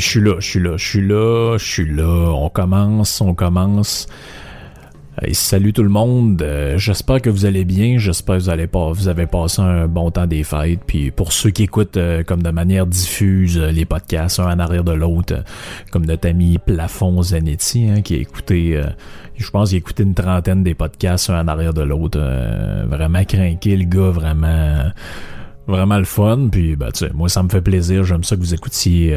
je suis là, je suis là, je suis là, je suis là. On commence, on commence. salut tout le monde. Euh, j'espère que vous allez bien. J'espère que vous allez pas, vous avez passé un bon temps des fêtes. Puis pour ceux qui écoutent euh, comme de manière diffuse euh, les podcasts un en arrière de l'autre, comme notre ami Plafond Zanetti, hein, qui a écouté, je pense qu'il a écouté une trentaine des podcasts un en arrière de l'autre. vraiment craqué le gars, vraiment vraiment le fun. Puis, ben, tu sais, moi, ça me fait plaisir. J'aime ça que vous écoutiez.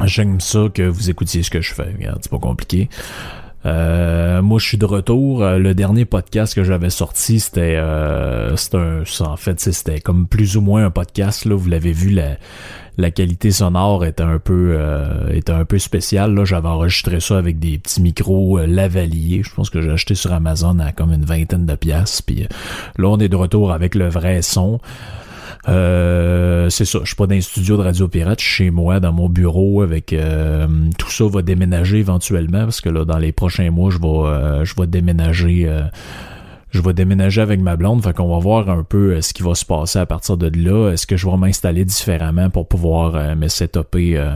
Euh, j'aime ça que vous écoutiez ce que je fais. Regarde, c'est pas compliqué. Euh, moi, je suis de retour. Euh, le dernier podcast que j'avais sorti, c'était, c'était un, en fait, c'était comme plus ou moins un podcast. Là, vous l'avez vu, la, la qualité sonore était un peu euh, était un peu spéciale. Là, j'avais enregistré ça avec des petits micros euh, lavaliers. Je pense que j'ai acheté sur Amazon à comme une vingtaine de pièces. Puis euh, là, on est de retour avec le vrai son. Euh, c'est ça, je suis pas dans un studio de Radio Pirate, je suis chez moi, dans mon bureau, avec tout ça va déménager éventuellement, parce que là, dans les prochains mois, je vais je vais déménager je vais déménager avec ma blonde, fait qu'on va voir un peu euh, ce qui va se passer à partir de là. Est-ce que je vais m'installer différemment pour pouvoir euh, me setuper euh,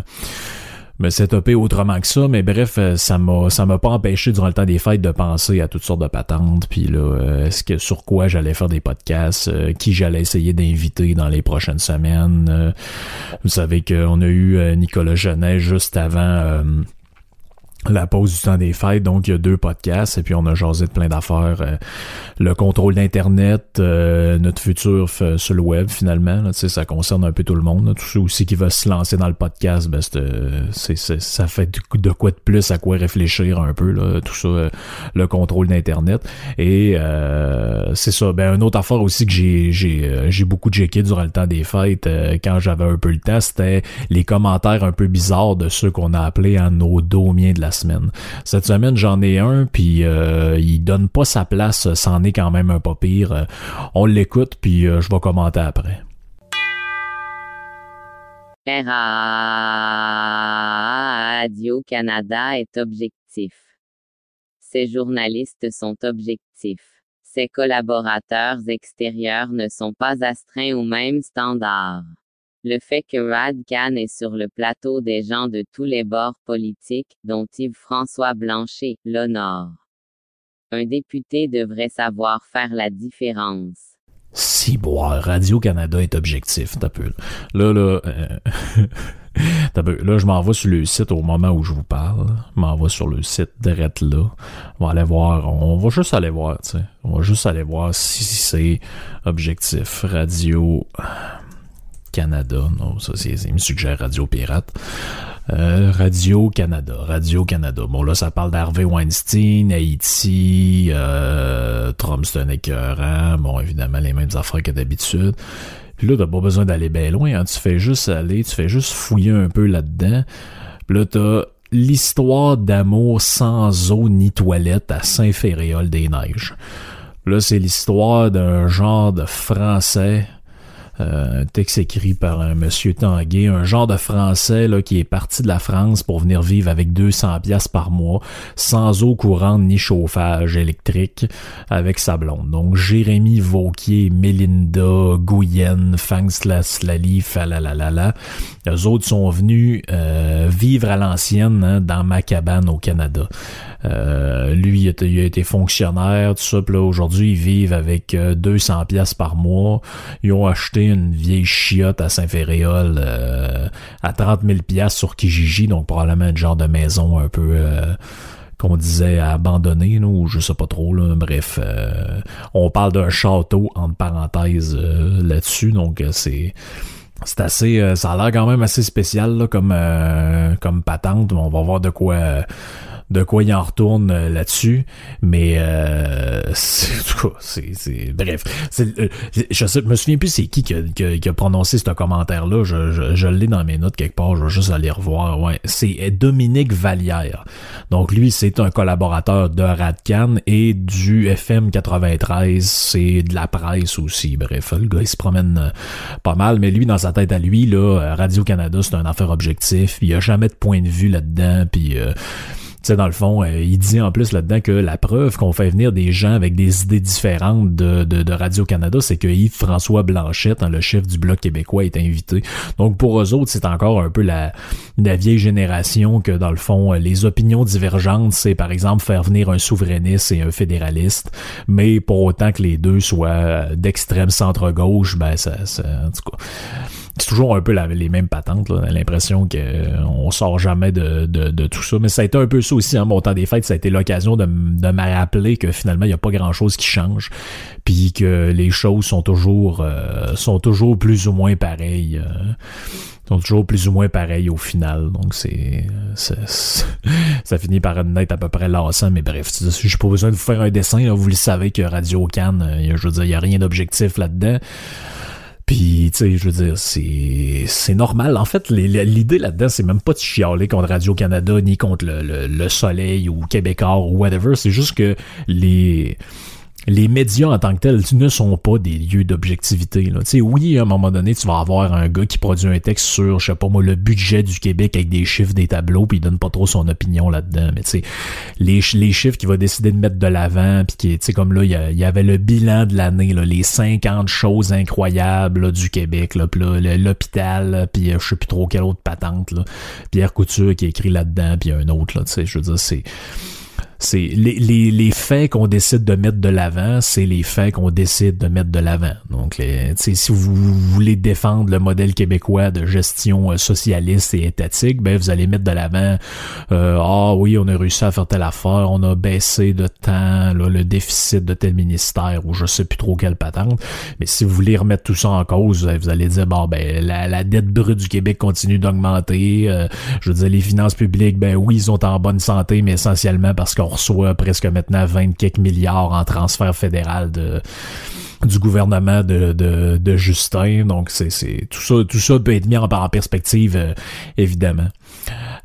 me setuper autrement que ça, mais bref, ça m'a ça m'a pas empêché durant le temps des fêtes de penser à toutes sortes de patentes, puis là, est-ce que sur quoi j'allais faire des podcasts, qui j'allais essayer d'inviter dans les prochaines semaines. vous savez qu'on a eu Nicolas Genet juste avant la pause du temps des fêtes, donc il y a deux podcasts et puis on a jasé de plein d'affaires. Euh, le contrôle d'Internet, euh, notre futur sur le web finalement, là, ça concerne un peu tout le monde. Tout ceux aussi qui veulent se lancer dans le podcast, ben, c'est, ça fait de quoi de plus à quoi réfléchir un peu, là, tout ça, euh, le contrôle d'Internet. Et c'est ça, ben une autre affaire aussi que j'ai, j'ai, beaucoup checké durant le temps des fêtes, quand j'avais un peu le temps, c'était les commentaires un peu bizarres de ceux qu'on a appelés en nos domiens de la semaine. Cette semaine, j'en ai un, puis euh, il donne pas sa place, c'en est quand même un pas pire. Euh, on l'écoute, puis euh, je vais commenter après. Radio-Canada est objectif. Ses journalistes sont objectifs. Ses collaborateurs extérieurs ne sont pas astreints aux mêmes standards. Le fait que Rad Khan est sur le plateau des gens de tous les bords politiques, dont Yves-François Blanchet, l'honore. Un député devrait savoir faire la différence. Si, boire, Radio-Canada est objectif, t'as peu. Là, là, euh, là, je m'en vais sur le site au moment où je vous parle. Je m'en vais sur le site direct là. On va aller voir, on va juste aller voir, tu sais. On va juste aller voir si c'est objectif. Radio Canada. Non, ça, c'est, il me suggère Radio Pirate. Euh, Radio Canada. Radio Canada. Bon, là, ça parle d'Harvey Weinstein, Haïti, euh, Trump, c'est un écœurant. Bon, évidemment, les mêmes affaires que d'habitude. Puis là, t'as pas besoin d'aller bien loin. Hein. Tu fais juste aller, tu fais juste fouiller un peu là-dedans. Puis là, t'as l'histoire d'amour sans eau ni toilette à Saint-Féréol-des-Neiges. Là, c'est l'histoire d'un genre de Français un texte écrit par un monsieur Tanguay, un genre de français là, qui est parti de la France pour venir vivre avec 200 pièces par mois, sans eau courante ni chauffage électrique, avec sa blonde. Donc Jérémy Vauquier, Mélinda, Guyenne, Fangslaslali, Falalalala, eux autres sont venus euh, vivre à l'ancienne hein, dans ma cabane au Canada. Euh, lui, il a, été fonctionnaire, tout ça. Puis là, aujourd'hui, ils vivent avec 200 pièces par mois. Ils ont acheté une vieille chiotte à Saint-Féréol euh, à 30 000 pièces sur Kijiji, donc probablement un genre de maison un peu euh, qu'on disait abandonné, ou je sais pas trop. Là, bref, euh, on parle d'un château entre parenthèses là-dessus, donc c'est c'est assez ça a l'air quand même assez spécial comme comme patente on va voir de quoi de quoi il en retourne euh, là-dessus. Mais euh, c'est, bref. Euh, je, sais, me souviens plus c'est qui qui a, prononcé ce commentaire-là. Je, je, je l'ai dans mes notes quelque part. Je vais juste aller revoir. Ouais, c'est Dominique Vallière. Donc lui, c'est un collaborateur de Radcan et du FM 93. C'est de la presse aussi. Bref, le gars il se promène euh, pas mal. Mais lui, dans sa tête à lui, là, Radio Canada, c'est un affaire objectif. Il y a jamais de point de vue là-dedans. Puis sais, dans le fond, euh, il dit en plus là-dedans que la preuve qu'on fait venir des gens avec des idées différentes de, Radio-Canada, c'est que Yves-François Blanchette, hein, le chef du Bloc québécois, est invité. Donc pour eux autres, c'est encore un peu la, la vieille génération que, dans le fond, les opinions divergentes, c'est par exemple faire venir un souverainiste et un fédéraliste, mais pour autant que les deux soient d'extrême centre-gauche, ben ça, ça, en tout cas c'est toujours un peu les mêmes patentes. A l'impression qu'on euh, sort jamais de, de, tout ça. Mais ça a été un peu ça aussi, en hein, mon temps des fêtes, ça a été l'occasion de, de me rappeler que finalement, il n'y a pas grand-chose qui change. Puis que les choses sont toujours euh, sont toujours plus ou moins pareilles. Euh, sont toujours plus ou moins pareilles au final. Donc c'est ça finit par être à peu près lassant, mais bref, j'ai pas besoin de vous faire un dessin, vous le savez que Radio Cannes, je veux dire, il n'y a rien d'objectif là-dedans. Puis, tu sais, je veux dire, c'est, c'est normal. En fait, l'idée là-dedans, c'est même pas de chialer contre Radio-Canada, ni contre le, le, le Soleil ou Québécois ou whatever. C'est juste que les les médias en tant que tels ne sont pas des lieux d'objectivité. Oui, à un moment donné, tu vas avoir un gars qui produit un texte sur, je sais pas moi, le budget du Québec avec des chiffres, des tableaux, puis il donne pas trop son opinion là-dedans. Mais tu sais, les, les chiffres qu'il va décider de mettre de l'avant, puis qui, tu sais, comme là, il y, avait le bilan de l'année, les 50 choses incroyables du Québec, là, puis l'hôpital, puis euh, je sais plus trop quelle autre patente, là. Pierre Couture qui écrit là-dedans, puis un autre, là, tu sais, je veux dire, c'est c'est les, les, les, faits qu'on décide de mettre de l'avant, c'est les faits qu'on décide de mettre de l'avant. Donc, les, si vous, voulez défendre le modèle québécois de gestion euh, socialiste et étatique, ben vous allez mettre de l'avant. Euh, ah oui, on a réussi à faire telle affaire, on a baissé de temps là, le déficit de tel ministère ou je sais plus trop quelle patente. Mais si vous voulez remettre tout ça en cause, vous allez dire bon ben la, la dette brute du Québec continue d'augmenter. Euh, je veux dire les finances publiques, ben oui, ils sont en bonne santé, mais essentiellement parce qu'on reçoit presque maintenant 20 quelques milliards en transfert fédéral de du gouvernement de, de, Justin. Donc c'est, tout ça, tout ça peut être mis en, perspective, euh, évidemment.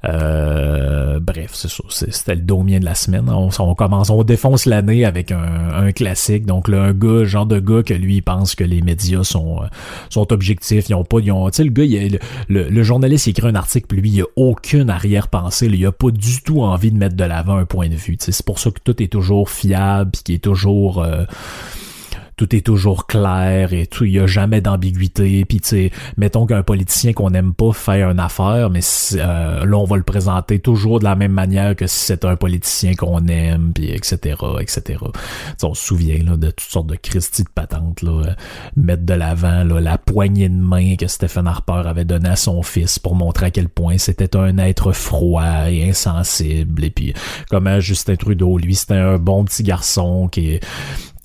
Euh, bref, c'est ça. C'était le domien de la semaine. On, commence, on défonce l'année avec un, classique. Donc là, un gars, genre de gars que lui pense que les médias sont euh, sont objectifs. Ils ont pas, ils ont, le gars, le, journaliste il écrit un article, puis lui, il a aucune arrière-pensée. Il a pas du tout envie de mettre de l'avant un point de vue. C'est pour ça que tout est toujours fiable, puis qui est toujours euh, tout est toujours clair et tout, il y a jamais d'ambiguïté. Puis tu sais, mettons qu'un politicien qu'on n'aime pas fait une affaire, mais euh, là on va le présenter toujours de la même manière que si c'était un politicien qu'on aime, puis etc. etc. on se souvient là, de toutes sortes de Christie de patentes là, euh, mettre de l'avant la poignée de main que Stephen Harper avait donnée à son fils pour montrer à quel point c'était un être froid et insensible. Et puis comment Justin Trudeau, lui, c'était un bon petit garçon qui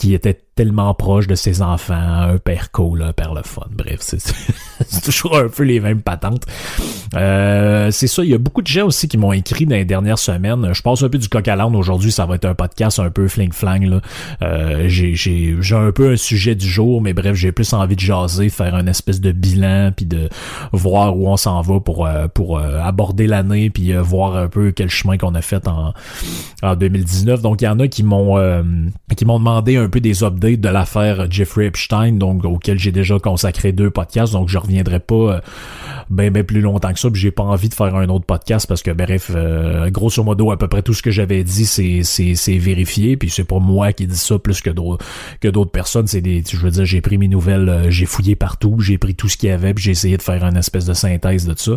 qui était tellement proche de ses enfants, un père cool, un père le fun. Bref, c'est toujours un peu les mêmes patentes. Euh, c'est ça, il y a beaucoup de gens aussi qui m'ont écrit dans les dernières semaines. Je passe un peu du coq à l'âne aujourd'hui, ça va être un podcast un peu fling-flang. Euh, j'ai, j'ai, j'ai un peu un sujet du jour, mais bref, j'ai plus envie de jaser, faire un espèce de bilan, puis de voir où on s'en va pour, euh, pour euh, aborder l'année, puis voir un peu quel chemin qu'on a fait en, en 2019. Donc il y en a qui m'ont qui m'ont demandé un peu des updates de l'affaire Jeffrey Epstein, donc auquel j'ai déjà consacré deux podcasts, donc je reviendrai pas ben ben plus longtemps que ça, puis j'ai pas envie de faire un autre podcast parce que bref, euh, grosso modo à peu près tout ce que j'avais dit c'est c'est c'est vérifié, puis c'est pas moi qui dis ça plus que d'autres que d'autres personnes, c'est des je veux dire j'ai pris mes nouvelles, euh, j'ai fouillé partout, j'ai pris tout ce qu'il y avait, puis j'ai essayé de faire une espèce de synthèse de ça.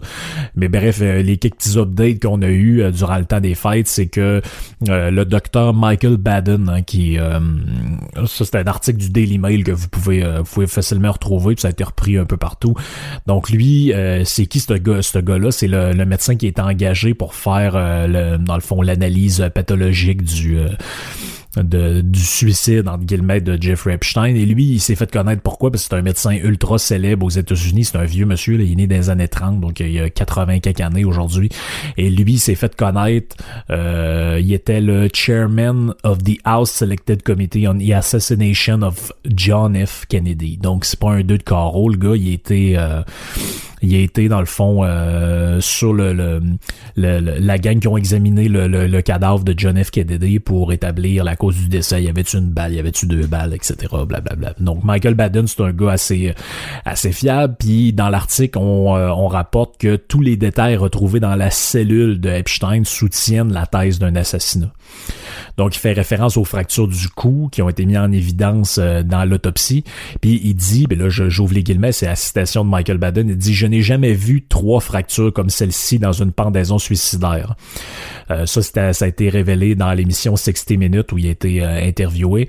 Mais bref, les quelques petits updates qu'on a eu durant le temps des fêtes, c'est que le docteur Michael Baden hein, qui ça c'était un article du Daily Mail que vous pouvez, euh, vous pouvez facilement retrouver, puis ça a été repris un peu partout. Donc lui, euh, c'est qui ce gars, ce gars-là? C'est le, médecin qui est engagé pour faire, euh, le, dans le fond, l'analyse pathologique du de, du suicide, entre guillemets, de Jeffrey Epstein. Et lui, il s'est fait connaître pourquoi? Parce que c'est un médecin ultra célèbre aux États-Unis. C'est un vieux monsieur, là, il est né dans les années 30, donc il y a 80 quelques années aujourd'hui. Et lui, il s'est fait connaître, euh, il était le chairman of the House Selected Committee on the Assassination of John F. Kennedy. Donc c'est pas un deux de carreau, le gars, il était... Euh, Il a été, dans le fond, euh, sur le, le, la gang qui ont examiné le, le, cadavre de John F. Kennedy pour établir la cause du décès. Y avait-tu une balle, y avait-tu deux balles, etc. Blablabla. Donc, Michael Baden, c'est un gars assez, assez fiable. Puis, dans l'article, on, euh, on rapporte que tous les détails retrouvés dans la cellule de Epstein soutiennent la thèse d'un assassinat. Donc, il fait référence aux fractures du cou qui ont été mises en évidence euh, dans l'autopsie. Puis il dit, ben là, j'ouvre les guillemets, c'est la citation de Michael Baden, il dit, je n'ai jamais vu trois fractures comme celle-ci dans une pendaison suicidaire. Euh, ça, ça a été révélé dans l'émission 60 Minutes où il a été euh, interviewé.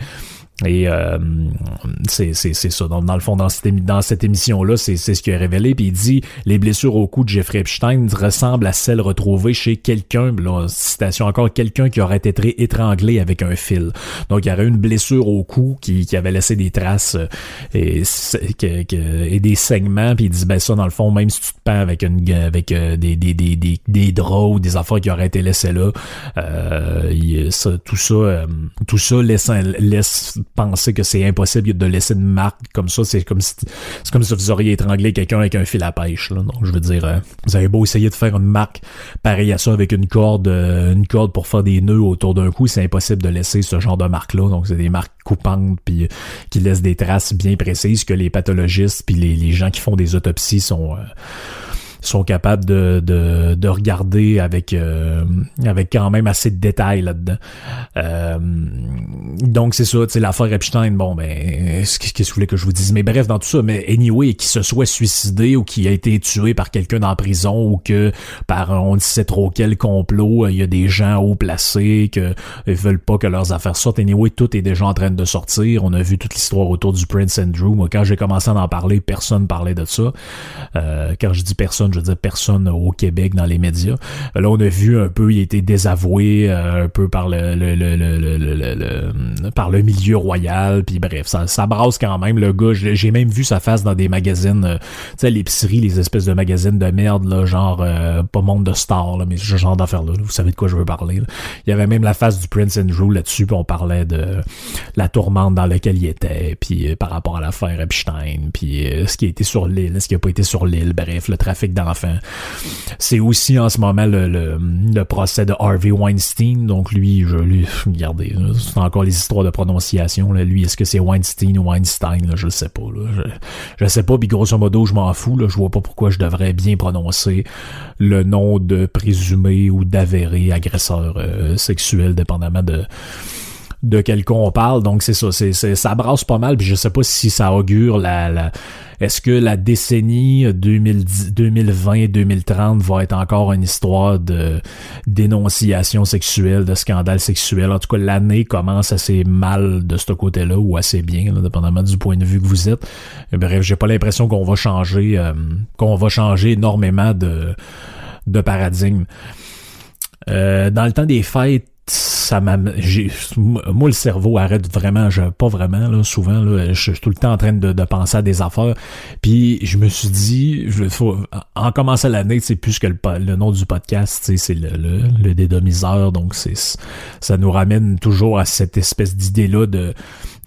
Et euh, c'est ça. Donc, dans le fond, dans cette, émission-là, c'est ce qu'il a révélé. Puis il dit les blessures au cou de Jeffrey Epstein ressemblent à celles retrouvées chez quelqu'un, citation encore, quelqu'un qui aurait été étranglé avec un fil. Donc, il y aurait une blessure au cou qui, qui avait laissé des traces euh, et, et des saignements. Puis il dit ben ça, dans le fond, même si tu te pends avec une avec euh, des, des, des, des, des draps ou des affaires qui auraient été laissées là, euh, ça, tout ça, tout ça laisse, laisse penser que c'est impossible de laisser une marque comme ça. C'est comme si c'est comme si vous auriez étranglé quelqu'un avec un fil à pêche. Là. Donc je veux dire, euh, vous avez beau essayer de faire une marque pareille à ça avec une corde, euh, une corde pour faire des nœuds autour d'un cou, c'est impossible de laisser ce genre de marque-là. Donc c'est des marques coupantes puis euh, qui laissent des traces bien précises que les pathologistes puis les, les gens qui font des autopsies sont sont capables de, de, de regarder avec euh, avec quand même assez de détails là-dedans. Euh, donc c'est ça, sais, l'affaire Epstein, bon ben qu'est-ce que vous voulez que je vous dise? Mais bref, dans tout ça, mais anyway, qui se soit suicidé ou qui a été tué par quelqu'un en prison ou que par on ne sait trop quel complot, il y a des gens haut placés que ils veulent pas que leurs affaires sortent. Anyway, tout est déjà en train de sortir. On a vu toute l'histoire autour du Prince Andrew. Moi, quand j'ai commencé à en parler, personne parlait de ça. Euh, quand je dis personne, je veux dire personne au Québec dans les médias. Là, on a vu un peu, il a été désavoué euh, un peu par le, le, le, le, par le milieu royal, puis bref, ça, ça brasse quand même. Le gars, j'ai même vu sa face dans des magazines, euh, tu sais, l'épicerie, les espèces de magazines de merde, là, genre euh, pas monde de stars, là, mais ce genre d'affaires-là. Vous savez de quoi je veux parler. Il y avait même la face du Prince Andrew là-dessus, puis on parlait de la tourmente dans laquelle il était, puis par rapport à l'affaire Epstein, puis ce qui a été sur l'île, ce qui a pas été sur l'île, bref, le trafic d'enfants c'est aussi en ce moment le, procès de Harvey Weinstein. Donc lui, je lui, regardez, c'est encore les histoires de prononciation. Lui, est-ce que c'est Weinstein ou Weinstein? Là, je sais pas. Là. Je, sais pas, puis grosso modo, je m'en fous. Là. Je vois pas pourquoi je devrais bien prononcer le nom de présumé ou d'avéré agresseur euh, sexuel, dépendamment de de quel on parle. Donc c'est ça, c'est, ça brasse pas mal. Puis je sais pas si ça augure la, est-ce que la décennie 2020-2030 va être encore une histoire de dénonciation sexuelle, de scandale sexuel? En tout cas, l'année commence assez mal de ce côté-là ou assez bien, dépendamment du point de vue que vous êtes. Bref, j'ai pas l'impression qu'on va changer, euh, qu'on va changer énormément de, de paradigme. Euh, dans le temps des fêtes, ça m'a moi le cerveau arrête vraiment je pas vraiment là souvent là je suis tout le temps en train de, de penser à des affaires. Puis je me suis dit je faut en commençant l'année c'est plus que le, le, nom du podcast c'est le, le, le dédomiseur. Donc c'est ça nous ramène toujours à cette espèce d'idée là de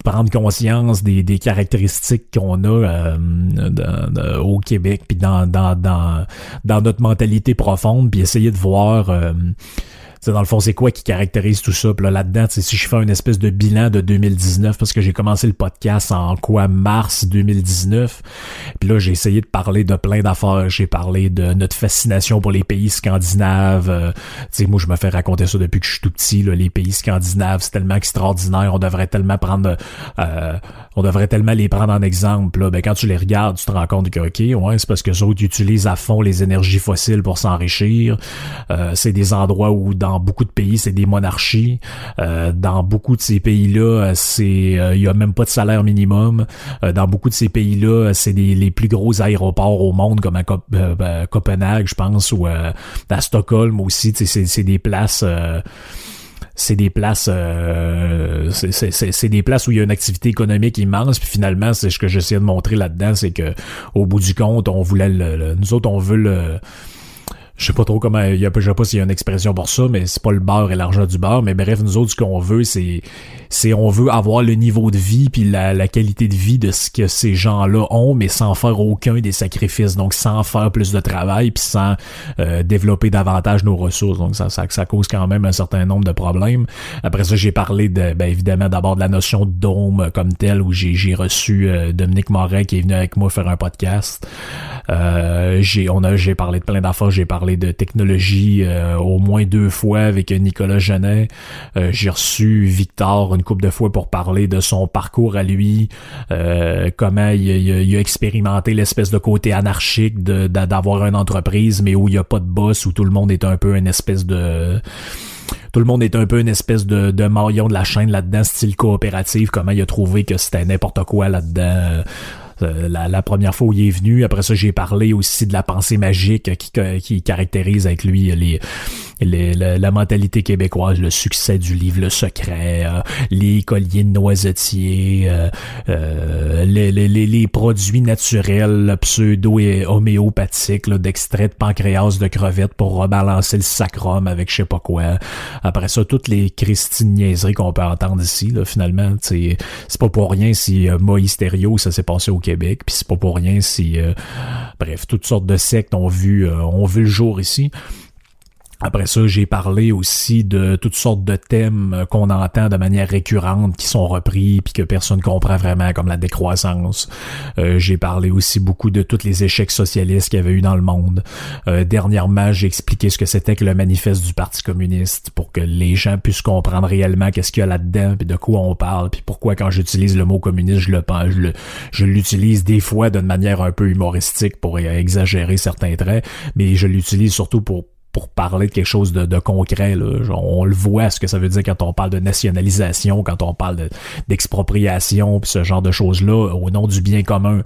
prendre conscience des, des caractéristiques qu'on a euh, au Québec puis dans, dans dans dans notre mentalité profonde puis essayer de voir euh, c'est dans le fond, c'est quoi qui caractérise tout ça? Puis là, là-dedans, si je fais une espèce de bilan de 2019, parce que j'ai commencé le podcast en quoi, mars 2019. Puis là, j'ai essayé de parler de plein d'affaires. J'ai parlé de notre fascination pour les pays scandinaves. Euh, tu sais, moi, je me fais raconter ça depuis que je suis tout petit. Là, les pays scandinaves, c'est tellement extraordinaire. On devrait tellement prendre... Euh, on devrait tellement les prendre en exemple. Là. Ben, quand tu les regardes, tu te rends compte que, OK, ouais, c'est parce que autres utilisent à fond les énergies fossiles pour s'enrichir. Euh, c'est des endroits où, dans dans beaucoup de pays, c'est des monarchies. Euh, dans beaucoup de ces pays-là, c'est euh, il y a même pas de salaire minimum. Euh, dans beaucoup de ces pays-là, c'est les plus gros aéroports au monde, comme à ben, Copenhague, je pense, ou à Stockholm aussi. C'est des places c'est des places c'est des places où il y a une activité économique immense puis finalement c'est ce que j'essaie de montrer là-dedans c'est que au bout du compte on voulait le, nous autres on veut le je sais pas trop comment, je sais pas s'il y a une expression pour ça, mais c'est pas le beurre et l'argent du beurre, mais bref, nous autres, ce qu'on veut, c'est, c'est, on veut avoir le niveau de vie puis la, la qualité de vie de ce que ces gens-là ont, mais sans faire aucun des sacrifices, donc sans faire plus de travail puis sans euh, développer davantage nos ressources, donc ça, ça, ça cause quand même un certain nombre de problèmes. Après ça, j'ai parlé de, ben évidemment, d'abord de la notion de dôme comme telle, où j'ai, j'ai reçu euh, Dominique Moret qui est venu avec moi faire un podcast. Euh, j'ai, on a, j'ai parlé de plein d'affaires, j'ai parlé de technologie euh, au moins deux fois avec Nicolas Genet. Euh, j'ai reçu Victor une couple de fois pour parler de son parcours à lui, euh, comment il, a expérimenté l'espèce de côté anarchique d'avoir une entreprise, mais où il n'y a pas de boss, où tout le monde est un peu une espèce de tout le monde est un peu une espèce de, de maillon de la chaîne là-dedans, style coopératif, comment il a trouvé que c'était n'importe quoi là-dedans. Euh, la, première fois où il est venu. Après ça, j'ai parlé aussi de la pensée magique qui, qui caractérise avec lui les, la, mentalité québécoise, le succès du livre Le Secret, euh, les colliers de noisetiers, euh, euh les, les, les, produits naturels pseudo et homéopathiques d'extrait de pancréas de crevettes pour rebalancer le sacrum avec je sais pas quoi. Après ça, toutes les christines niaiseries qu'on peut entendre ici, là, finalement, c'est pas pour rien si euh, Moïse ça s'est passé au Québec, puis c'est pas pour rien si bref, toutes sortes de sectes ont vu ont vu le jour ici. Après ça, j'ai parlé aussi de toutes sortes de thèmes qu'on entend de manière récurrente, qui sont repris, puis que personne comprend vraiment, comme la décroissance. Euh, j'ai parlé aussi beaucoup de tous les échecs socialistes qu'il y avait eu dans le monde. Euh, dernièrement, j'ai expliqué ce que c'était que le manifeste du Parti communiste, pour que les gens puissent comprendre réellement qu'est-ce qu'il y a là-dedans, puis de quoi on parle, puis pourquoi quand j'utilise le mot communiste, je le pense, je l'utilise des fois d'une manière un peu humoristique pour exagérer certains traits, mais je l'utilise surtout pour pour parler de quelque chose de, concret. Là. On, le voit ce que ça veut dire quand on parle de nationalisation, quand on parle d'expropriation, ce genre de choses-là, au nom du bien commun.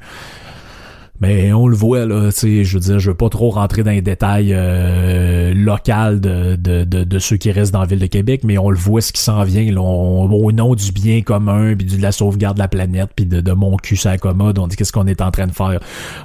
Mais on le voit, là, tu sais, je veux dire, je veux pas trop rentrer dans les détails euh, locaux de, de, de, ceux qui restent dans la ville de Québec, mais on le voit ce qui s'en vient, là, au nom du bien commun, puis de la sauvegarde de la planète, puis de, de mon cul ça commode, on dit qu'est-ce qu'on est en train de faire?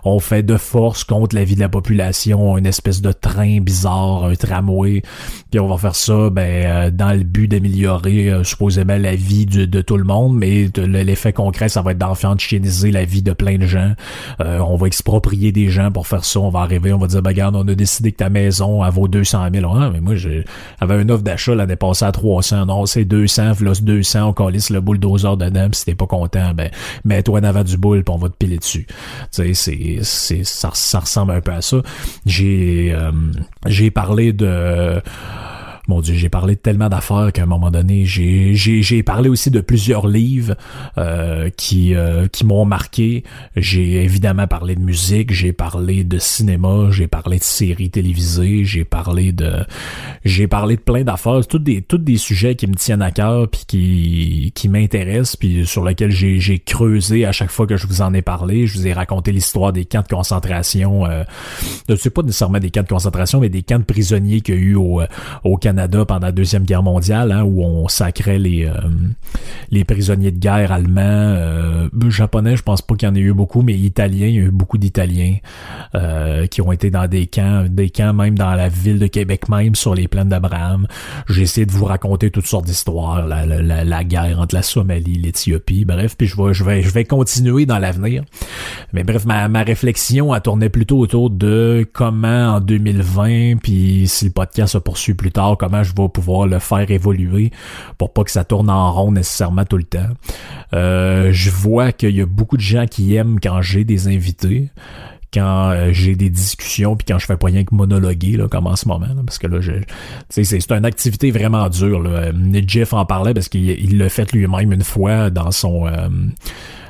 On fait de force contre la vie de la population, une espèce de train bizarre, un tramway, puis on va faire ça ben, euh, dans le but d'améliorer euh, supposément la vie de, de tout le monde, mais l'effet concret, ça va être d'enfantiniser la vie de plein de gens. Euh, on va exproprier des gens pour faire ça. On va arriver, on va dire, ben, regarde, on a décidé que ta maison, elle vaut 200 000. Ah, mais moi, j'avais une offre d'achat l'année passée à 300. Non, c'est 200, là, 200, on calisse le bulldozer dedans, pis si t'es pas content, ben, mets-toi en avant du boule, pis on va te piler dessus. Tu sais, c'est, c'est, ça, ça ressemble un peu à ça. J'ai, euh, j'ai parlé de, mon Dieu, j'ai parlé de tellement d'affaires qu'à un moment donné, j'ai, j'ai, j'ai parlé aussi de plusieurs livres euh, qui, euh, qui m'ont marqué. J'ai évidemment parlé de musique, j'ai parlé de cinéma, j'ai parlé de séries télévisées, j'ai parlé de j'ai parlé de plein d'affaires, toutes des toutes des sujets qui me tiennent à cœur puis qui qui m'intéressent puis sur lesquels j'ai, j'ai creusé à chaque fois que je vous en ai parlé. Je vous ai raconté l'histoire des camps de concentration. Euh, ne sais pas nécessairement des camps de concentration, mais des camps de prisonniers qu'il y a eu au, au Canada pendant la Deuxième Guerre mondiale, hein, où on sacrait les, euh, les prisonniers de guerre allemands, euh, japonais, je pense pas qu'il y en ait eu beaucoup, mais italiens, il y a eu beaucoup d'Italiens euh, qui ont été dans des camps, des camps même dans la ville de Québec même, sur les plaines d'Abraham. J'ai essayé de vous raconter toutes sortes d'histoires, la, la, guerre entre la Somalie, l'Éthiopie, bref, puis je vais, je vais, je vais continuer dans l'avenir. Mais bref, ma, ma réflexion a tourné plutôt autour de comment en 2020, puis si le podcast se poursuit plus tard, comment je vais pouvoir le faire évoluer pour pas que ça tourne en rond nécessairement tout le temps. Euh, je vois qu'il y a beaucoup de gens qui aiment quand j'ai des invités quand euh, j'ai des discussions puis quand je fais pas rien que monologuer là, comme en ce moment parce que là c'est c'est une activité vraiment dure là. Jeff en parlait parce qu'il l'a fait lui-même une fois dans son euh,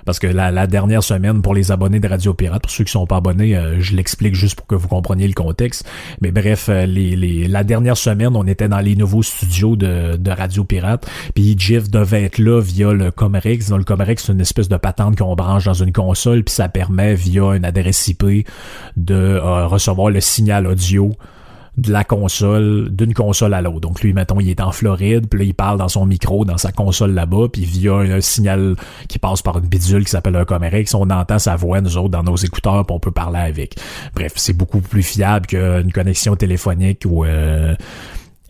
parce que la, dernière semaine, pour les abonnés de Radio Pirate, pour ceux qui sont pas abonnés, euh, je l'explique juste pour que vous compreniez le contexte. Mais bref, euh, les, la dernière semaine, on était dans les nouveaux studios de, de Radio Pirate. Puis Jeff devait être là via le Comerex. Dans le Comerex, c'est une espèce de patente qu'on branche dans une console, puis ça permet via une adresse IP de euh, recevoir le signal audio de la console, d'une console à l'autre. Donc lui, mettons, il est en Floride, puis là, il parle dans son micro, dans sa console là-bas, puis via un, signal qui passe par une bidule qui s'appelle un Comerex, on entend sa voix, nous autres, dans nos écouteurs, puis on peut parler avec. Bref, c'est beaucoup plus fiable qu'une connexion téléphonique ou... Euh,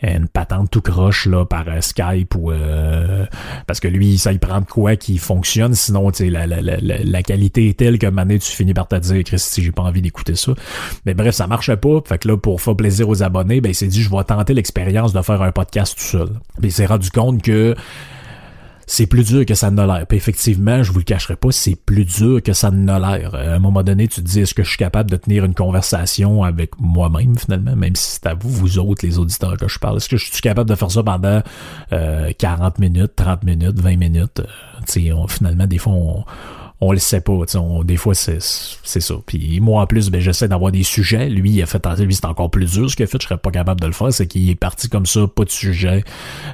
une patente tout croche là par euh, Skype ou euh, parce que lui ça il prend de quoi qui fonctionne. Sinon tu la, la, la, la, qualité est telle que maintenant tu finis par te dire Christy j'ai pas envie d'écouter ça. Mais bref ça marchait pas. Fait que là pour faire plaisir aux abonnés ben il s'est dit je vais tenter l'expérience de faire un podcast tout seul. Puis il s'est rendu compte que c'est plus dur que ça ne l'air. Puis effectivement, je vous le cacherai pas, c'est plus dur que ça ne l'air. À un moment donné, tu te dis, est-ce que je suis capable de tenir une conversation avec moi-même, finalement, même si c'est à vous, vous autres, les auditeurs, que je parle? Est-ce que je suis capable de faire ça pendant euh, 40 minutes, 30 minutes, 20 minutes? Euh, sais, finalement, des fois, on on le sait pas. On, des fois, c'est, ça. Puis moi, en plus, ben, j'essaie d'avoir des sujets. Lui, il a fait lui, c'est encore plus dur. Ce qu'il a fait, je serais pas capable de le faire. C'est qu'il est parti comme ça, pas de sujet.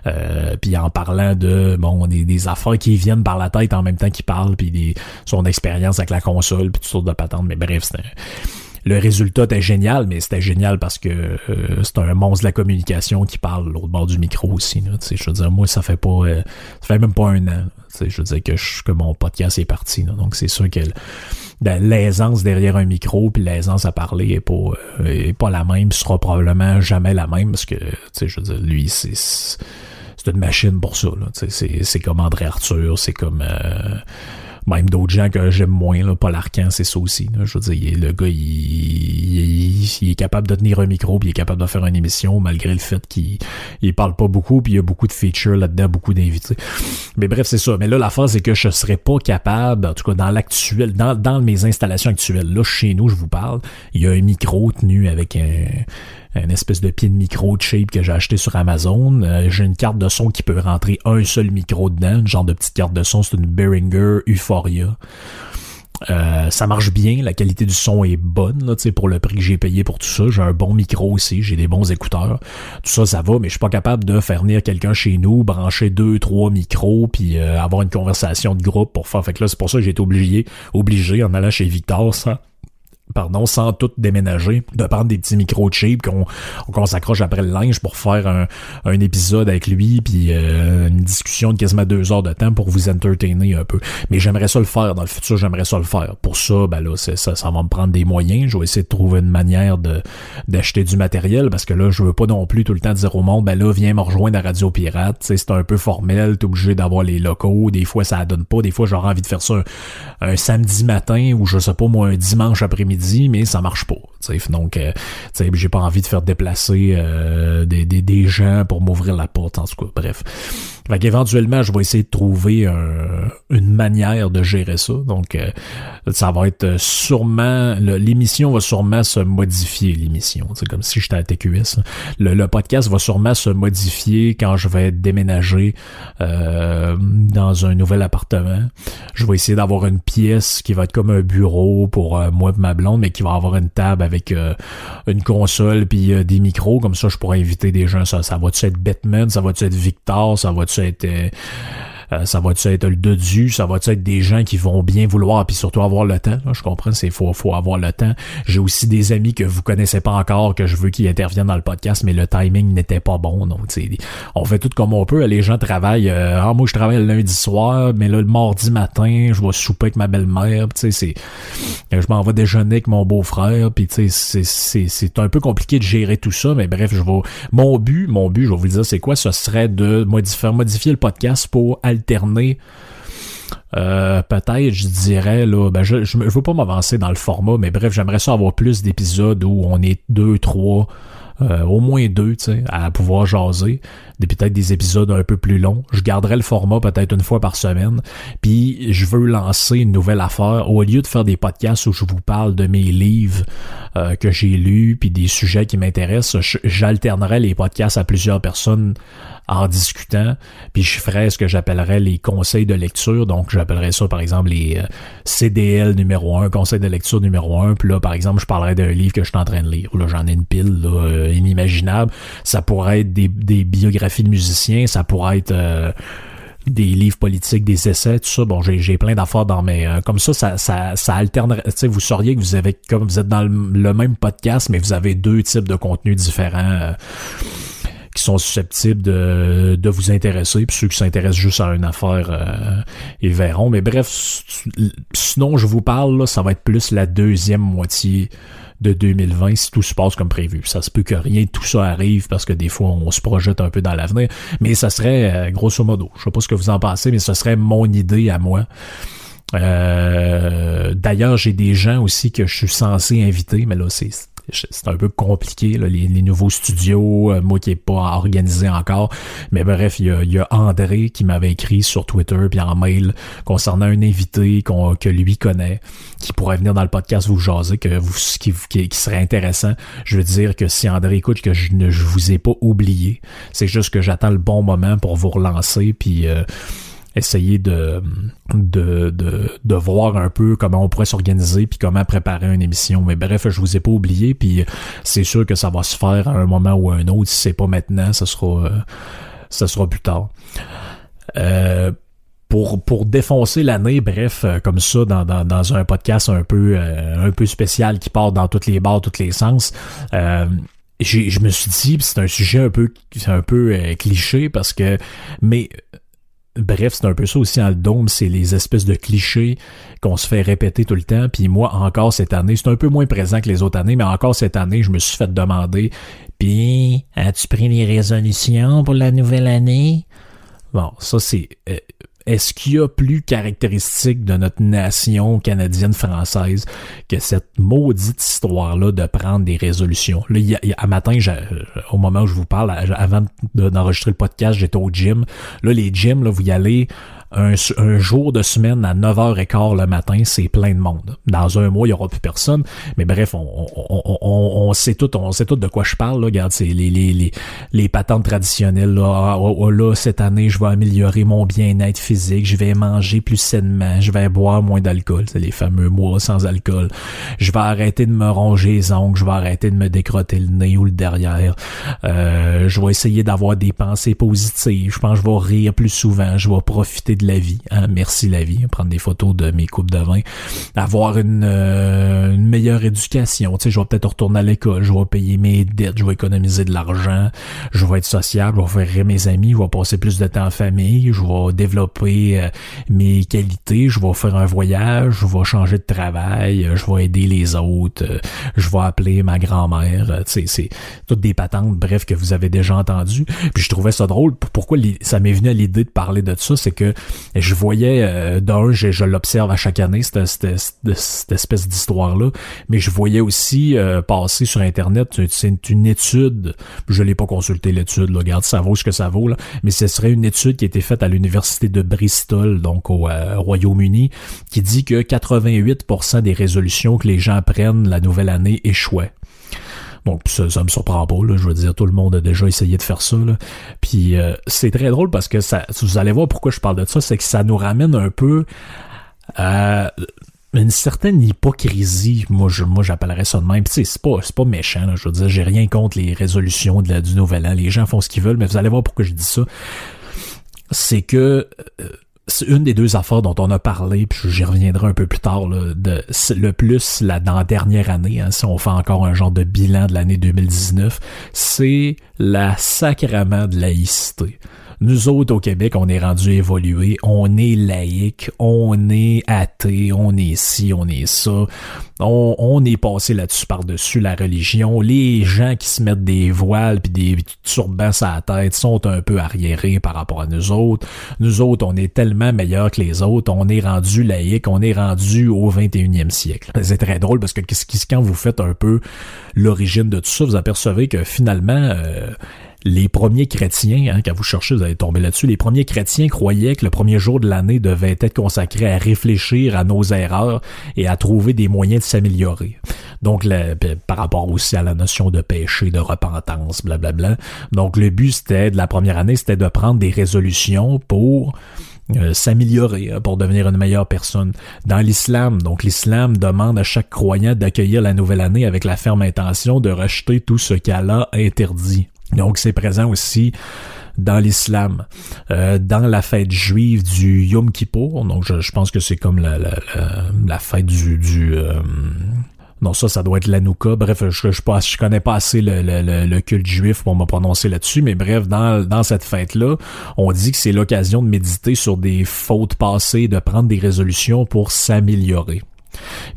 Euh, puis en parlant de bon des, des, affaires qui viennent par la tête en même temps qu'il parle, puis des, son expérience avec la console, puis toutes sortes de patentes. Mais bref, c'était le résultat était génial, mais c'était génial parce que euh, c'est un monstre de la communication qui parle l'autre bord du micro aussi. Là, je veux dire, moi, ça fait pas euh, ça fait même pas un an. Je veux dire que, je, que mon podcast est parti. donc c'est sûr que l'aisance derrière un micro puis l'aisance à parler est pas euh, est pas la même, sera probablement jamais la même parce que je veux dire, lui, c'est c'est une machine pour ça. C'est comme André Arthur, c'est comme même d'autres gens que j'aime moins, là, Paul Arcan, c'est ça aussi. Je veux dire, le gars, il, est capable de tenir un micro, puis il est capable de faire une émission, malgré le fait qu'il il parle pas beaucoup, puis il y a beaucoup de features là-dedans, beaucoup d'invités. Mais bref, c'est ça. Mais là, la phase, c'est que je serais pas capable, en tout cas dans l'actuel, dans, dans mes installations actuelles, là, chez nous, je vous parle, il y a un micro tenu avec un une espèce de pied de micro shape que j'ai acheté sur Amazon. Euh, j'ai une carte de son qui peut rentrer un seul micro dedans, une genre de petite carte de son, c'est une Behringer Euphoria. Euh, ça marche bien, la qualité du son est bonne là, pour le prix que j'ai payé pour tout ça. J'ai un bon micro aussi, j'ai des bons écouteurs. Tout ça, ça va, mais je suis pas capable de faire venir quelqu'un chez nous, brancher deux, trois micros, puis euh, avoir une conversation de groupe pour faire. Fait que là, c'est pour ça que j'ai été obligé, obligé en allant chez Victor, ça pardon, sans tout déménager, de prendre des petits micros cheap qu'on qu'on s'accroche après le linge pour faire un, un épisode avec lui, puis euh, une discussion de quasiment deux heures de temps pour vous entertainer un peu. Mais j'aimerais ça le faire dans le futur, j'aimerais ça le faire. Pour ça, ben là, ça, ça va me prendre des moyens. Je vais essayer de trouver une manière de d'acheter du matériel parce que là, je veux pas non plus tout le temps dire au monde, ben là, viens me rejoindre à Radio Pirate. C'est un peu formel, t'es obligé d'avoir les locaux. Des fois, ça donne pas. Des fois, j'aurais envie de faire ça un, un samedi matin ou je sais pas moi un dimanche après-midi mais ça marche pas. Donc, euh, j'ai pas envie de faire déplacer euh, des, des, des, gens pour m'ouvrir la porte, en tout cas. Bref. Fait qu'éventuellement, je vais essayer de trouver une manière de gérer ça. Donc, euh, ça va être sûrement... L'émission va sûrement se modifier, l'émission. C'est comme si j'étais à TQS. Le, le, podcast va sûrement se modifier quand je vais déménager euh, dans un nouvel appartement. Je vais essayer d'avoir une pièce qui va être comme un bureau pour moi et ma blonde, mais qui va avoir une table avec euh, une console puis euh, des micros. Comme ça je pourrais inviter des gens. Ça ça va-tu être Batman? Ça va-tu être Victor? Ça va-tu être euh, euh, ça va-tu être le dodu, ça va-tu être des gens qui vont bien vouloir, puis surtout avoir le temps? je comprends, c'est faut, faut avoir le temps. J'ai aussi des amis que vous connaissez pas encore, que je veux qu'ils interviennent dans le podcast, mais le timing n'était pas bon. Donc, on fait tout comme on peut. Les gens travaillent. Euh, ah, moi, je travaille le lundi soir, mais là, le mardi matin, je vais souper avec ma belle-mère. C'est, je m'en vais déjeuner avec mon beau-frère. Puis, c'est un peu compliqué de gérer tout ça, mais bref, je vais. Mon but, mon but, je vais vous dire, c'est quoi? Ce serait de modifier, modifier le podcast pour alterner euh, peut-être, je dirais, là, ben je, je, veux pas m'avancer dans le format, mais bref, j'aimerais ça avoir plus d'épisodes où on est deux, trois, euh, au moins deux, tu sais, à pouvoir jaser. Peut-être des épisodes un peu plus longs. Je garderai le format peut-être une fois par semaine. Puis je veux lancer une nouvelle affaire. Au lieu de faire des podcasts où je vous parle de mes livres euh, que j'ai lus, puis des sujets qui m'intéressent, j'alternerai les podcasts à plusieurs personnes en discutant, puis je ferais ce que j'appellerais les conseils de lecture. Donc, j'appellerais ça, par exemple, les euh, CDL numéro 1, conseil de lecture numéro 1. Puis là, par exemple, je parlerais d'un livre que je suis en train de lire. Là, j'en ai une pile là, euh, inimaginable. Ça pourrait être des biographies de musiciens, ça pourrait être... Euh, des livres politiques, des essais, tout ça. Bon, j'ai plein d'affaires dans mes... Euh, comme ça, ça, ça, ça alterne... Tu sais, vous sauriez que vous avez... Comme vous êtes dans le, même podcast, mais vous avez deux types de contenus différents. Euh, qui sont susceptibles de, de vous intéresser, puis ceux qui s'intéressent juste à une affaire, ils verront. Mais bref, sinon je vous parle, ça va être plus la deuxième moitié de 2020 si tout se passe comme prévu. Ça se peut que rien de tout ça arrive parce que des fois on se projette un peu dans l'avenir, mais ça serait euh, grosso modo, je sais pas ce que vous en pensez, mais ce serait mon idée à moi. Euh, d'ailleurs, j'ai des gens aussi que je suis censé inviter, mais là c'est c'est un peu compliqué, les, nouveaux studios, euh, moi qui n'ai pas organisé encore. Mais bref, il y a, André qui m'avait écrit sur Twitter puis en mail concernant un invité qu'on que lui connaît, qui pourrait venir dans le podcast vous jaser, que vous, qui, qui, serait intéressant. Je veux dire que si André écoute que je ne je vous ai pas oublié, c'est juste que j'attends le bon moment pour vous relancer puis euh, essayer de, de, de, de, voir un peu comment on pourrait s'organiser puis comment préparer une émission. Mais bref, je vous ai pas oublié puis c'est sûr que ça va se faire à un moment ou à un autre. Si c'est pas maintenant, ça sera, ça sera plus tard. Euh, pour, pour défoncer l'année, bref, euh, comme ça, dans, dans, dans, un podcast un peu, euh, un peu spécial qui part dans toutes les barres, tous les sens, euh, je me suis dit, c'est un sujet un peu, un peu cliché parce que, mais Bref, c'est un peu ça aussi en le dôme, c'est les espèces de clichés qu'on se fait répéter tout le temps. Puis moi, encore cette année, c'est un peu moins présent que les autres années, mais encore cette année, je me suis fait demander, puis as-tu pris les résolutions pour la nouvelle année? Bon, ça c'est euh, est-ce qu'il y a plus caractéristique de notre nation canadienne-française que cette maudite histoire-là de prendre des résolutions? Là, y a, matin, au moment où je vous parle, avant d'enregistrer le podcast, j'étais au gym. Là, les gyms, là, vous y allez un, jour de semaine à 9h15 le matin, c'est plein de monde. Dans un mois, il y aura plus personne. Mais bref, on, on, on, sait tout, on sait tout de quoi je parle. Là. Regarde, c'est les, les, les, les patentes traditionnelles. Là. Ah, oh, oh, là, cette année, je vais améliorer mon bien-être physique. Je vais manger plus sainement. Je vais boire moins d'alcool. C'est les fameux mois sans alcool. Je vais arrêter de me ronger les ongles. Je vais arrêter de me décrotter le nez ou le derrière. Euh, je vais essayer d'avoir des pensées positives. Je pense que je vais rire plus souvent. Je vais profiter de la vie. Hein? Merci la vie. Prendre des photos de mes coupes de vin. Avoir une, euh, une meilleure éducation. Tu sais, je vais peut-être retourner à l'école. Je vais payer mes dettes. Je vais économiser de l'argent. Je vais être sociable. Je vais faire mes amis. Je vais passer plus de temps en famille. Je vais développer euh, mes qualités. Je vais faire un voyage. Je vais changer de travail. Je vais aider les autres. Je vais appeler ma grand-mère. Tu sais, c'est toutes des patentes, bref, que vous avez déjà entendues. Puis je trouvais ça drôle. Pourquoi ça m'est venu à l'idée de parler de ça, c'est que je voyais, euh, d'un, je, l'observe à chaque année, cette espèce d'histoire-là, mais je voyais aussi euh, passer sur Internet, c'est une étude, je l'ai pas consulté l'étude, là, regarde, ça vaut ce que ça vaut, là, mais ce serait une étude qui a été faite à l'université de Bristol, donc au euh, Royaume-Uni, qui dit que 88% des résolutions que les gens prennent la nouvelle année échouaient. Donc ça, ça me surprend pas, là, je veux dire, tout le monde a déjà essayé de faire ça. Là. Puis euh, c'est très drôle parce que ça, vous allez voir pourquoi je parle de ça, c'est que ça nous ramène un peu à une certaine hypocrisie, moi je moi j'appellerais ça de même. Puis c'est pas c'est pas méchant, là, je veux dire, j'ai rien contre les résolutions du nouvel an. Les gens font ce qu'ils veulent, mais vous allez voir pourquoi je dis ça. C'est que euh, c'est une des deux affaires dont on a parlé, puis j'y reviendrai un peu plus tard, de, le plus dans la dernière année, hein, si on fait encore un genre de bilan de l'année 2019, c'est la sacrament de laïcité. Nous autres au Québec, on est rendu évolué, on est laïque, on est athée, on est ci, on est ça. On, est passé là-dessus par-dessus la religion. Les gens qui se mettent des voiles puis des turbans à la tête sont un peu arriérés par rapport à nous autres. Nous autres, on est tellement meilleurs que les autres. On est rendu laïque, on est rendu au 21e siècle. C'est très drôle parce que quand vous faites un peu l'origine de tout ça, vous apercevez que finalement, euh, les premiers chrétiens, hein, quand vous cherchez, vous allez tomber là-dessus, les premiers chrétiens croyaient que le premier jour de l'année devait être consacré à réfléchir à nos erreurs et à trouver des moyens de s'améliorer. Donc, par rapport aussi à la notion de péché, de repentance, blablabla. Donc, le but, c'était, de la première année, c'était de prendre des résolutions pour euh, s'améliorer, hein, pour devenir une meilleure personne. Dans l'islam, donc l'islam demande à chaque croyant d'accueillir la nouvelle année avec la ferme intention de rejeter tout ce qu'Allah interdit. Donc c'est présent aussi dans l'islam, euh, dans la fête juive du Yom Kippur. Donc je, pense que c'est comme la, fête du, du euh, non, ça, ça doit être l'Anouka. Bref, je connais pas assez le, le, le culte juif pour me prononcer là-dessus, mais bref, dans, dans cette fête-là, on dit que c'est l'occasion de méditer sur des fautes passées, de prendre des résolutions pour s'améliorer.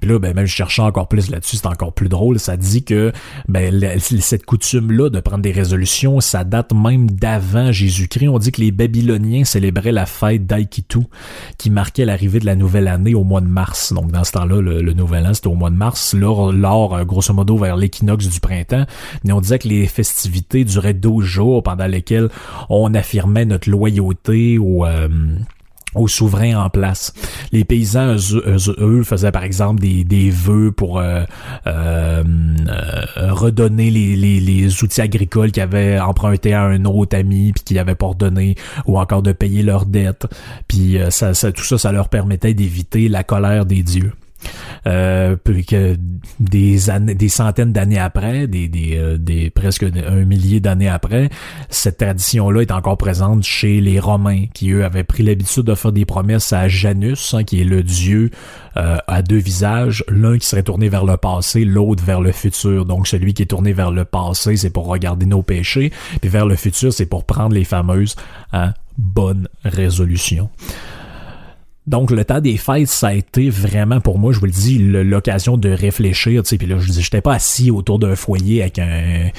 Puis là, ben, même cherchant encore plus là-dessus, c'est encore plus drôle. Ça dit que ben, cette coutume-là de prendre des résolutions, ça date même d'avant Jésus-Christ. On dit que les Babyloniens célébraient la fête d'Aikitu, qui marquait l'arrivée de la nouvelle année au mois de mars. Donc dans ce temps-là, le, nouvel an, c'était au mois de mars, lors, euh, grosso modo vers l'équinoxe du printemps. Mais on disait que les festivités duraient 12 jours pendant lesquels on affirmait notre loyauté au... Euh, aux souverains en place. Les paysans, eux, faisaient par exemple des, des vœux pour euh, euh, euh, redonner les, les, les, outils agricoles qu'ils avaient empruntés à un autre ami puis qu'ils avaient pas redonné, ou encore de payer leurs dettes. Puis ça, ça, tout ça, ça leur permettait d'éviter la colère des dieux euh, que des centaines d'années après, des, euh, presque un millier d'années après, cette tradition-là est encore présente chez les Romains, qui eux avaient pris l'habitude de faire des promesses à Janus, hein, qui est le dieu euh, à deux visages, l'un qui serait tourné vers le passé, l'autre vers le futur. Donc celui qui est tourné vers le passé, c'est pour regarder nos péchés, puis vers le futur, c'est pour prendre les fameuses hein, bonnes résolutions. Donc le temps des fêtes, ça a été vraiment pour moi, je vous le dis, l'occasion de réfléchir. Tu sais, puis là, je j'étais pas assis autour d'un foyer avec un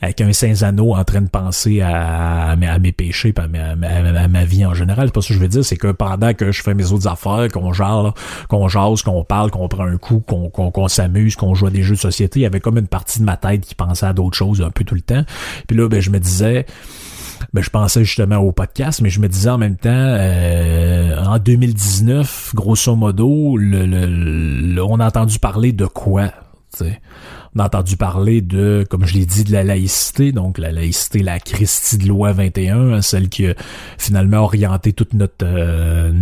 avec un Saint-Anneau en train de penser à, à, mes péchés à ma, vie en général. C'est pas ça que je veux dire, c'est que pendant que je fais mes autres affaires, qu'on jase, qu'on jase, qu'on parle, qu'on prend un coup, qu'on qu'on s'amuse, qu'on joue à des jeux de société, il y avait comme une partie de ma tête qui pensait à d'autres choses un peu tout le temps. Puis là, ben, je me disais ben, je pensais justement au podcast, mais je me disais en même temps, euh, en 2019, grosso modo, le, on a entendu parler de quoi? On a entendu parler de, comme je l'ai dit, de la laïcité, donc la laïcité, la Christie de loi 21, hein, celle qui a finalement orienté tout notre euh,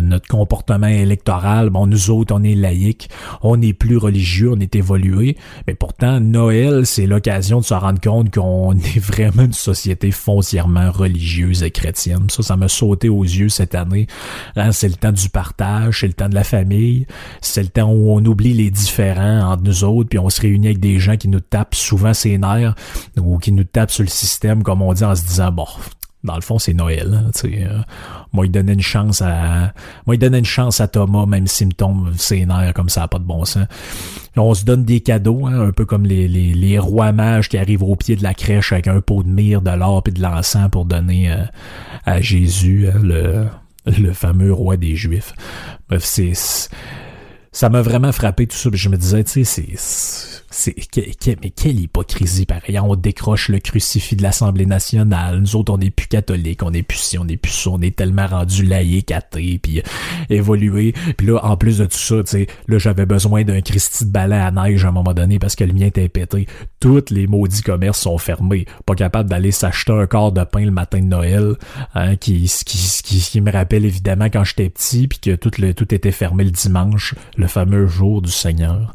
notre comportement électoral. Bon, nous autres, on est laïcs, on est plus religieux, on est évolué, mais pourtant, Noël, c'est l'occasion de se rendre compte qu'on est vraiment une société foncièrement religieuse et chrétienne. Ça, ça m'a sauté aux yeux cette année. Hein, c'est le temps du partage, c'est le temps de la famille, c'est le temps où on oublie les différents entre nous autres, puis on se réunit avec des gens qui nous tapent souvent ses nerfs ou qui nous tapent sur le système, comme on dit, en se disant, bon, dans le fond, c'est Noël. Euh, moi, il donnait une chance à. Moi, il donnait une chance à Thomas, même s'il me tombe ses nerfs comme ça, pas de bon sens. On se donne des cadeaux, hein, un peu comme les, les, rois mages qui arrivent au pied de la crèche avec un pot de myrrhe, de l'or et de l'encens pour donner euh, à Jésus, hein, le, le fameux roi des Juifs. Bref, c'est ça m'a vraiment frappé tout ça. je me disais, tu sais, c'est mais quelle hypocrisie pareil. On décroche le crucifix de l'Assemblée nationale. Nous autres, on n'est plus catholiques, on n'est plus ci, on n'est plus ça, on est tellement rendu laïque, athée, puis euh, évolué. Puis là, en plus de tout ça, tu sais, là, j'avais besoin d'un Christy de balai à neige à un moment donné parce que le mien était pété. Tous les maudits commerces sont fermés. Pas capable d'aller s'acheter un quart de pain le matin de Noël, hein, qui, qui, qui, qui me rappelle évidemment quand j'étais petit, puis que tout, le, tout était fermé le dimanche, le fameux jour du Seigneur.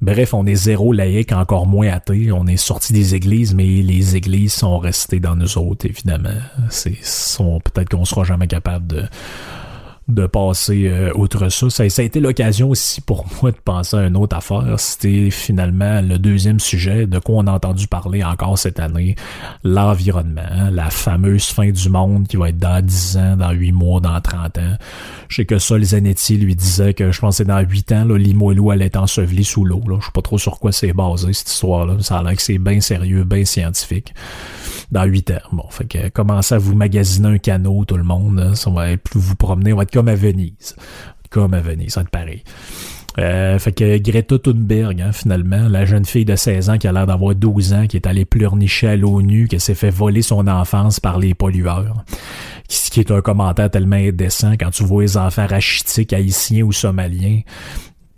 Bref, on est zéro laïque, encore moins athée. On est sorti des églises, mais les églises sont restées dans nous autres, évidemment. C'est, peut-être qu'on sera jamais capable de, de passer euh, outre ça. ça. a été l'occasion aussi pour moi de penser à une autre affaire. C'était finalement le deuxième sujet de quoi on a entendu parler encore cette année, l'environnement, la fameuse fin du monde qui va être dans 10 ans, dans 8 mois, dans 30 ans. Je sais que Sol Zanetti lui disait que je pensais dans 8 ans, Limoilou allait être enseveli sous l'eau. Je sais pas trop sur quoi c'est basé cette histoire-là. Ça a l'air que c'est bien sérieux, bien scientifique. Dans 8 ans. Bon, fait que commencez à vous magasiner un canot, tout le monde. Ça va être plus vous promener. On va être comme à Venise. Comme à Venise, ça être pareil. Euh, fait que Greta Thunberg, hein, finalement, la jeune fille de 16 ans qui a l'air d'avoir 12 ans, qui est allée pleurnicher à l'ONU, qui s'est fait voler son enfance par les pollueurs. Ce qui est un commentaire tellement indécent quand tu vois les enfants rachitiques, haïtiens ou somaliens.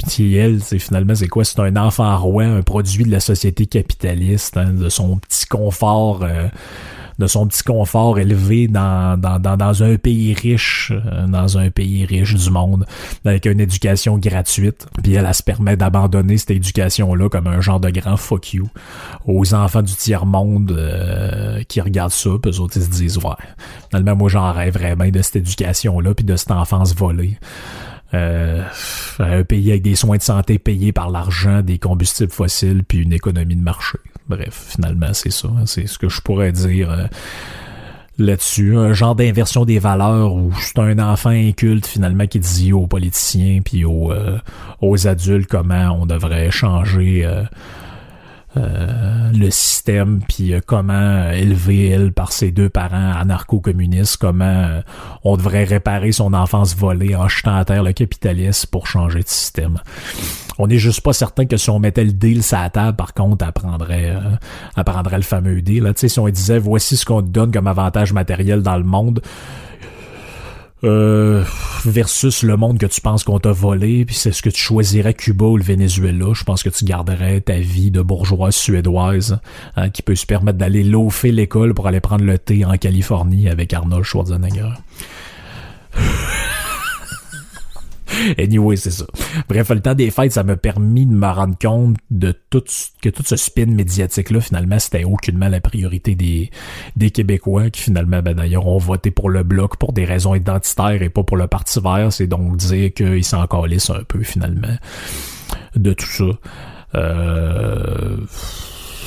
Puis elle, c'est finalement, c'est quoi? C'est un enfant roi, un produit de la société capitaliste, hein, de son petit confort. Euh, de son petit confort élevé dans, dans, dans, un pays riche, euh, dans un pays riche du monde, avec une éducation gratuite. Puis elle, elle se permet d'abandonner cette éducation-là comme un genre de grand fuck you aux enfants du tiers-monde euh, qui regardent ça, puis eux autres, ils se disent, ouais, finalement, moi, j'en rêverais bien de cette éducation-là, puis de cette enfance volée. Euh, un pays avec des soins de santé payés par l'argent, des combustibles fossiles, puis une économie de marché. Bref, finalement, c'est ça. C'est ce que je pourrais dire euh, là-dessus. Un genre d'inversion des valeurs où c'est un enfant inculte, finalement, qui dit aux politiciens puis aux, euh, adultes comment on devrait changer euh, le système, puis comment élever elle par ses deux parents anarcho-communistes, comment on devrait réparer son enfance volée en jetant à terre le capitalisme pour changer de système. On n'est juste pas certain que si on mettait le deal sur la table, par contre, apprendrait, apprendrait le fameux deal. Là. Si on disait voici ce qu'on te donne comme avantage matériel dans le monde, euh, versus le monde que tu penses qu'on t'a volé, puis c'est ce que tu choisirais Cuba ou le Venezuela. Je pense que tu garderais ta vie de bourgeoise suédoise hein, qui peut se permettre d'aller loafer l'école pour aller prendre le thé en Californie avec Arnold Schwarzenegger. anyway, c'est ça. Bref, le temps des fêtes, ça m'a permis de me rendre compte de tout que tout ce spin médiatique-là, finalement, c'était aucunement la priorité des, des Québécois qui, finalement, ben, d'ailleurs, ont voté pour le Bloc pour des raisons identitaires et pas pour le Parti vert. C'est donc dire qu'ils s'en calissent un peu, finalement, de tout ça. Euh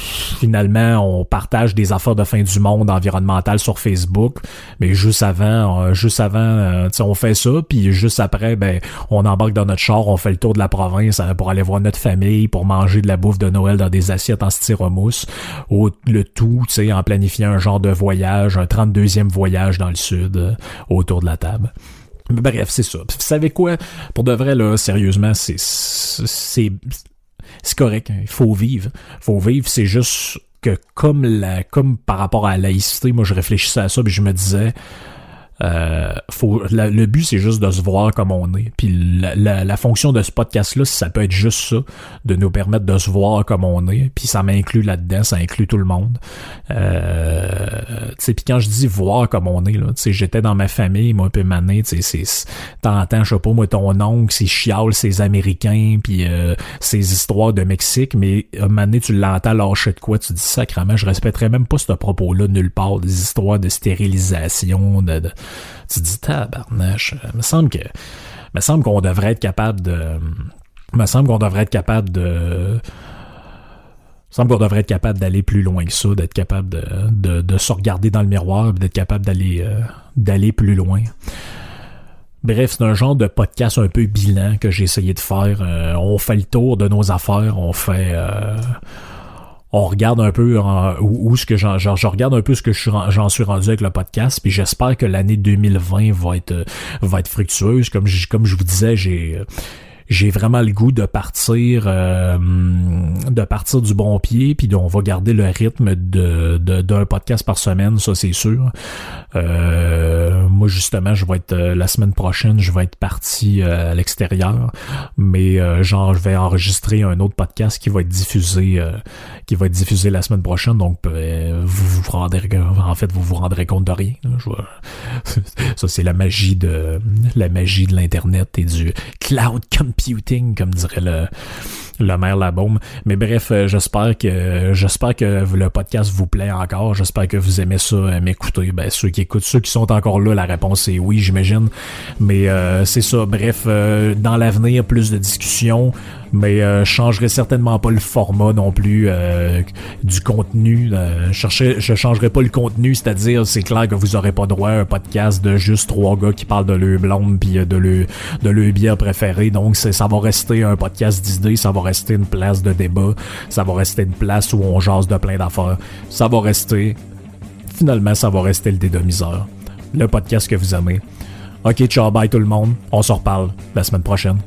finalement, on partage des affaires de fin du monde environnemental sur Facebook, mais juste avant, euh, juste avant, euh, on fait ça, puis juste après, ben, on embarque dans notre char, on fait le tour de la province euh, pour aller voir notre famille, pour manger de la bouffe de Noël dans des assiettes en styromousse, le tout, tu sais, en planifiant un genre de voyage, un 32e voyage dans le sud, autour de la table. Bref, c'est ça. Vous savez quoi? Pour de vrai, là, sérieusement, c'est, c'est, c'est correct, hein. il faut vivre. faut vivre, c'est juste que comme la comme par rapport à la laïcité, moi je réfléchissais à ça puis je me disais euh, faut, le but, c'est juste de se voir comme on est. Puis la, la, fonction de ce podcast-là, ça peut être juste ça, de nous permettre de se voir comme on est. Puis ça m'inclut là-dedans, ça inclut tout le monde. Euh, puis quand je dis voir comme on est, j'étais dans ma famille, moi, puis mané, t'entends, je sais pas, moi, ton oncle, c'est chial, c'est américain, puis euh, ces histoires de Mexique, mais à un tu l'entends lâcher de quoi, tu dis sacrément, je respecterais même pas ce propos-là nulle part, des histoires de stérilisation, de tu te dis, tabarnache, me semble que, me semble qu'on devrait être capable de, me semble qu'on devrait être capable de, semble qu'on devrait être capable d'aller plus loin que ça, d'être capable de, de, se regarder dans le miroir, d'être capable d'aller, euh, d'aller plus loin. Bref, c'est un genre de podcast un peu bilan que j'ai essayé de faire. Euh, on fait le tour de nos affaires, on fait, euh, on regarde un peu où, j'en, je regarde un peu ce que j'en suis rendu avec le podcast, puis j'espère que l'année 2020 va être va être fructueuse. Comme comme je vous disais, j'ai j'ai vraiment le goût de partir euh, de partir du bon pied puis on va garder le rythme de d'un podcast par semaine ça c'est sûr. Euh, moi justement je vais être euh, la semaine prochaine je vais être parti à l'extérieur mais genre je vais enregistrer un autre podcast qui va être diffusé qui va être diffusé la semaine prochaine donc vous vous rendrez en fait vous vous rendrez compte de rien ça c'est la magie de la magie de l'internet et du cloud computing computing, comme dirait le, le maire Labaume. Mais bref, euh, j'espère que j'espère que le podcast vous plaît encore. J'espère que vous aimez ça, euh, m'écouter. Ben, ceux qui écoutent, ceux qui sont encore là, la réponse est oui, j'imagine. Mais euh, c'est ça. Bref, dans l'avenir, plus de discussions mais euh, changerai certainement pas le format non plus euh, du contenu. Euh, je, je changerai pas le contenu, c'est-à-dire c'est clair que vous aurez pas droit à un podcast de juste trois gars qui parlent de leur blonde puis de leur de leur bière préférée. Donc ça va rester un podcast d'idées, ça va rester une place de débat, ça va rester une place où on jase de plein d'affaires. Ça va rester finalement ça va rester le dédomiseur. Le podcast que vous aimez. Ok, ciao, bye tout le monde. On se reparle la semaine prochaine.